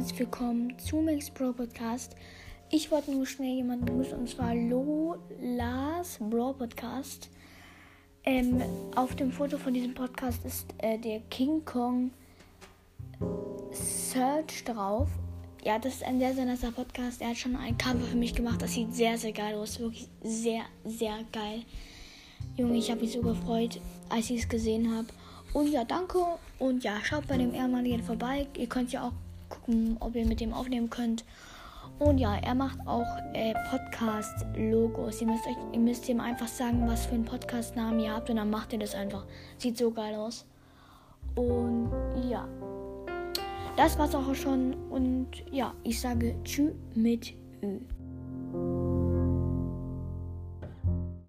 willkommen zu Max Bro Podcast. Ich wollte nur schnell jemanden grüßen und zwar Lolas Bro Podcast. Ähm, auf dem Foto von diesem Podcast ist äh, der King Kong Search drauf. Ja, das ist ein sehr, sehr nasser Podcast. Er hat schon ein Cover für mich gemacht. Das sieht sehr, sehr geil aus. Wirklich sehr, sehr geil. Junge, ich habe mich so gefreut, als ich es gesehen habe. Und ja, danke. Und ja, schaut bei dem Ehrenmann vorbei. Ihr könnt ja auch gucken, ob ihr mit dem aufnehmen könnt. Und ja, er macht auch äh, Podcast-Logos. Ihr müsst, euch, ihr müsst ihm einfach sagen, was für einen Podcast-Namen ihr habt und dann macht ihr das einfach. Sieht so geil aus. Und ja, das war's auch schon. Und ja, ich sage Tschüss mit Ü.